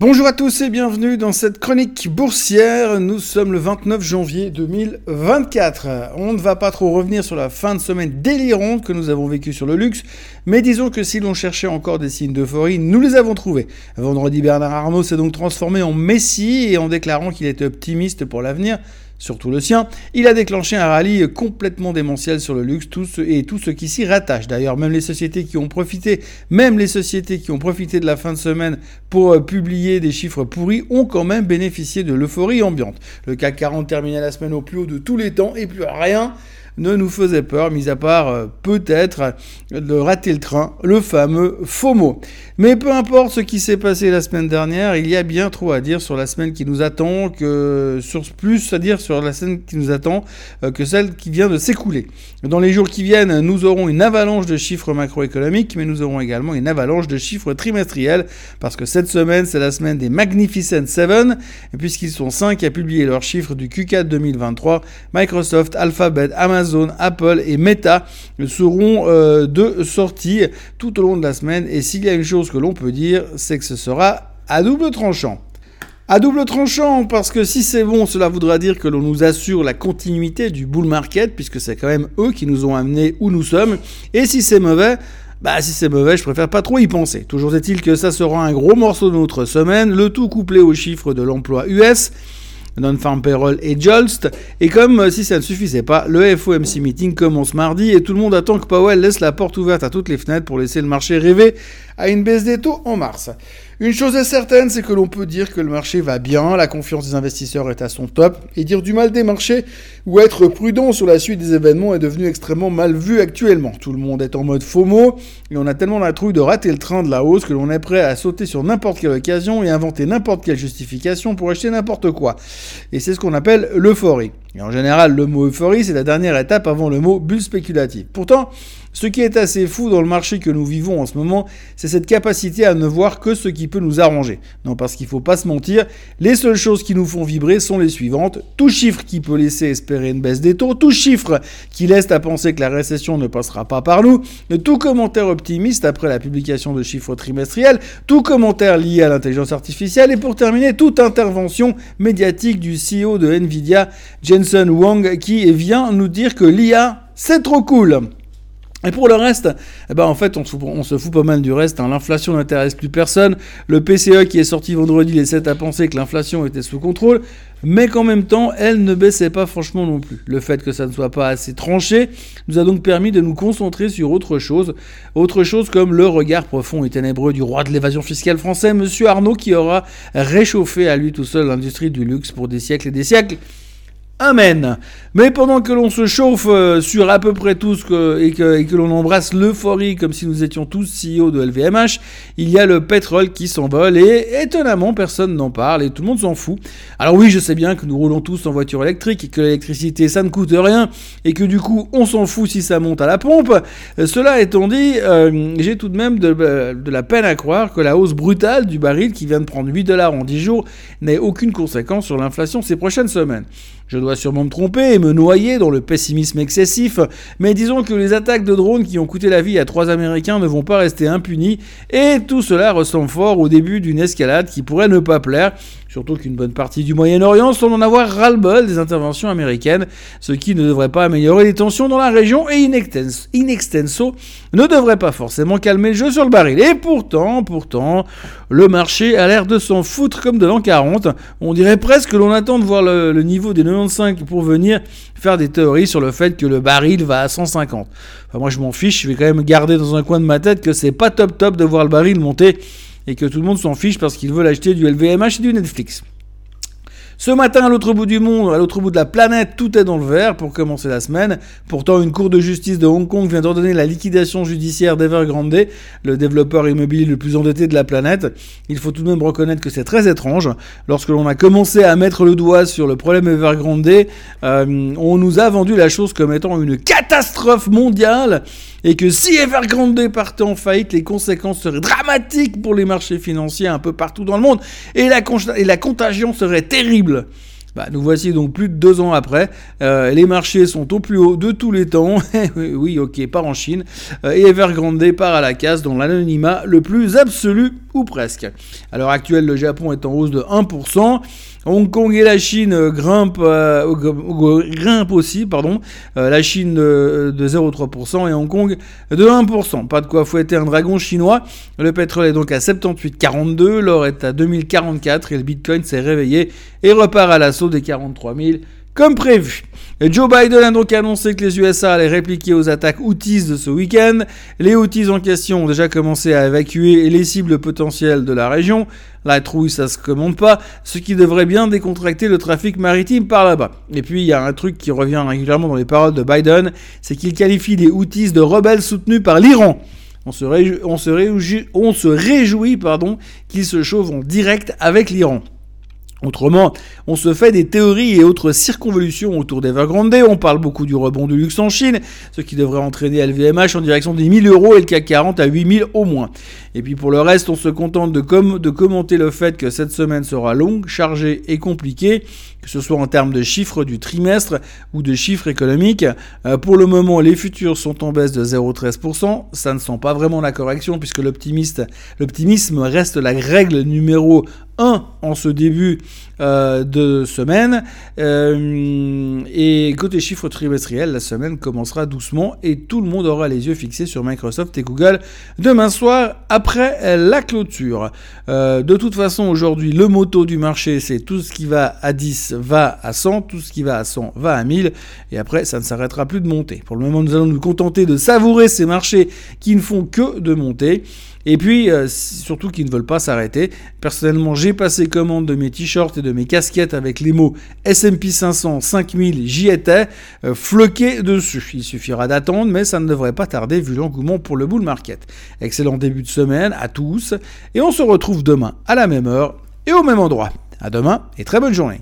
Bonjour à tous et bienvenue dans cette chronique boursière. Nous sommes le 29 janvier 2024. On ne va pas trop revenir sur la fin de semaine délirante que nous avons vécue sur le luxe, mais disons que si l'on cherchait encore des signes d'euphorie, nous les avons trouvés. Vendredi, Bernard Arnault s'est donc transformé en messie et en déclarant qu'il était optimiste pour l'avenir, surtout le sien, il a déclenché un rallye complètement démentiel sur le luxe tout et tout ce qui s'y rattache. D'ailleurs, même les sociétés qui ont profité, même les sociétés qui ont profité de la fin de semaine pour euh, publier des chiffres pourris ont quand même bénéficié de l'euphorie ambiante. Le CAC 40 terminait la semaine au plus haut de tous les temps et plus rien ne nous faisait peur, mis à part euh, peut-être de rater le train, le fameux FOMO. Mais peu importe ce qui s'est passé la semaine dernière, il y a bien trop à dire sur la semaine qui nous attend, que sur plus à dire sur la semaine qui nous attend euh, que celle qui vient de s'écouler. Dans les jours qui viennent, nous aurons une avalanche de chiffres macroéconomiques, mais nous aurons également une avalanche de chiffres trimestriels, parce que cette semaine, c'est la semaine des Magnificent Seven, puisqu'ils sont cinq à publier leurs chiffres du Q4 2023, Microsoft, Alphabet, Amazon, Apple et Meta seront euh, de sortie tout au long de la semaine. Et s'il y a une chose que l'on peut dire, c'est que ce sera à double tranchant. À double tranchant, parce que si c'est bon, cela voudra dire que l'on nous assure la continuité du bull market, puisque c'est quand même eux qui nous ont amenés où nous sommes. Et si c'est mauvais, bah si c'est mauvais, je préfère pas trop y penser. Toujours est-il que ça sera un gros morceau de notre semaine, le tout couplé aux chiffres de l'emploi US non-farm payroll et Jolst. Et comme euh, si ça ne suffisait pas, le FOMC meeting commence mardi et tout le monde attend que Powell laisse la porte ouverte à toutes les fenêtres pour laisser le marché rêver à une baisse des taux en mars. Une chose est certaine, c'est que l'on peut dire que le marché va bien, la confiance des investisseurs est à son top, et dire du mal des marchés ou être prudent sur la suite des événements est devenu extrêmement mal vu actuellement. Tout le monde est en mode FOMO, et on a tellement la trouille de rater le train de la hausse que l'on est prêt à sauter sur n'importe quelle occasion et inventer n'importe quelle justification pour acheter n'importe quoi. Et c'est ce qu'on appelle l'euphorie. Et en général, le mot euphorie, c'est la dernière étape avant le mot bulle spéculative. Pourtant, ce qui est assez fou dans le marché que nous vivons en ce moment, c'est cette capacité à ne voir que ce qui peut nous arranger. Non, parce qu'il ne faut pas se mentir, les seules choses qui nous font vibrer sont les suivantes. Tout chiffre qui peut laisser espérer une baisse des taux, tout chiffre qui laisse à penser que la récession ne passera pas par nous, tout commentaire optimiste après la publication de chiffres trimestriels, tout commentaire lié à l'intelligence artificielle et pour terminer, toute intervention médiatique du CEO de Nvidia, Jensen Wang, qui vient nous dire que l'IA, c'est trop cool. Et pour le reste, eh ben en fait, on se, fout, pas mal du reste. Hein. L'inflation n'intéresse plus personne. Le PCE qui est sorti vendredi laissait à penser que l'inflation était sous contrôle, mais qu'en même temps, elle ne baissait pas franchement non plus. Le fait que ça ne soit pas assez tranché nous a donc permis de nous concentrer sur autre chose. Autre chose comme le regard profond et ténébreux du roi de l'évasion fiscale français, Monsieur Arnaud, qui aura réchauffé à lui tout seul l'industrie du luxe pour des siècles et des siècles. Amen. Mais pendant que l'on se chauffe euh, sur à peu près que, et que l'on embrasse l'euphorie comme si nous étions tous CEO de LVMH, il y a le pétrole qui s'envole et étonnamment personne n'en parle et tout le monde s'en fout. Alors oui, je sais bien que nous roulons tous en voiture électrique et que l'électricité ça ne coûte rien et que du coup on s'en fout si ça monte à la pompe. Euh, cela étant dit, euh, j'ai tout de même de, de, la peine à croire que la hausse brutale du baril qui vient de prendre 8 dollars en 10 jours n'ait aucune conséquence sur l'inflation ces prochaines semaines. Je dois sûrement me tromper et me noyer dans le pessimisme excessif, mais disons que les attaques de drones qui ont coûté la vie à trois Américains ne vont pas rester impunies, et tout cela ressemble fort au début d'une escalade qui pourrait ne pas plaire, Surtout qu'une bonne partie du Moyen-Orient semble en avoir ras-le-bol des interventions américaines, ce qui ne devrait pas améliorer les tensions dans la région et in extenso ne devrait pas forcément calmer le jeu sur le baril. Et pourtant, pourtant, le marché a l'air de s'en foutre comme de l'an 40. On dirait presque que l'on attend de voir le, niveau des 95 pour venir faire des théories sur le fait que le baril va à 150. Enfin, moi je m'en fiche, je vais quand même garder dans un coin de ma tête que c'est pas top top de voir le baril monter et que tout le monde s'en fiche parce qu'ils veulent acheter du LVMH et du Netflix. Ce matin, à l'autre bout du monde, à l'autre bout de la planète, tout est dans le vert pour commencer la semaine. Pourtant, une cour de justice de Hong Kong vient d'ordonner la liquidation judiciaire d'Evergrande, le développeur immobilier le plus endetté de la planète. Il faut tout de même reconnaître que c'est très étrange. Lorsque l'on a commencé à mettre le doigt sur le problème Evergrande, euh, on nous a vendu la chose comme étant une catastrophe mondiale et que si Evergrande partait en faillite, les conséquences seraient dramatiques pour les marchés financiers un peu partout dans le monde et la, contagion serait terrible. Bah, nous voici donc plus de deux ans après. Euh, les marchés sont au plus haut de tous les temps. oui, ok, part en Chine. Euh, et Evergrande part à la casse dans l'anonymat le plus absolu presque. À l'heure actuelle, le Japon est en hausse de 1%. Hong Kong et la Chine grimpent, euh, grimpent aussi, pardon. Euh, la Chine de, 0,3% et Hong Kong de 1%. Pas de quoi fouetter un dragon chinois. Le pétrole est donc à 78,42, l'or est à 2044 et le Bitcoin s'est réveillé et repart à l'assaut des 43 000 comme prévu. Joe Biden a donc annoncé que les USA allaient répliquer aux attaques Houthis de ce week-end. Les Houthis en question ont déjà commencé à évacuer les cibles potentielles de la région. La trouille, ça se commande pas, ce qui devrait bien décontracter le trafic maritime par là-bas. Et puis, il y a un truc qui revient régulièrement dans les paroles de Biden, c'est qu'il qualifie les Houthis de rebelles soutenus par l'Iran. On se, réjouit, qu'ils se chauffent en direct avec l'Iran. Autrement, on se fait des théories et autres circonvolutions autour d'Evergrande. On parle beaucoup du rebond du luxe en Chine, ce qui devrait entraîner LVMH en direction des 1000 euros et le CAC 40 à 8000 au moins. Et puis pour le reste, on se contente de, commenter le fait que cette semaine sera longue, chargée et compliquée, que ce soit en termes de chiffres du trimestre ou de chiffres économiques. Euh, pour le moment, les futurs sont en baisse de 0,13%. Ça ne sent pas vraiment la correction puisque l'optimisme reste la règle numéro 1 en ce début euh, de semaine. Euh, et côté chiffres trimestriels, la semaine commencera doucement et tout le monde aura les yeux fixés sur Microsoft et Google demain soir après la clôture. Euh, de toute façon, aujourd'hui, le motto du marché, c'est tout ce qui va à 10 va à 100, tout ce qui va à 100 va à 1000, et après, ça ne s'arrêtera plus de monter. Pour le moment, nous allons nous contenter de savourer ces marchés qui ne font que de monter. Et puis, surtout qu'ils ne veulent pas s'arrêter. Personnellement, j'ai passé commande de mes t-shirts et de mes casquettes avec les mots S&P 500, 5000, j'y étais, euh, floqué dessus. Il suffira d'attendre, mais ça ne devrait pas tarder vu l'engouement pour le bull market. Excellent début de semaine à tous, et on se retrouve demain à la même heure et au même endroit. À demain et très bonne journée.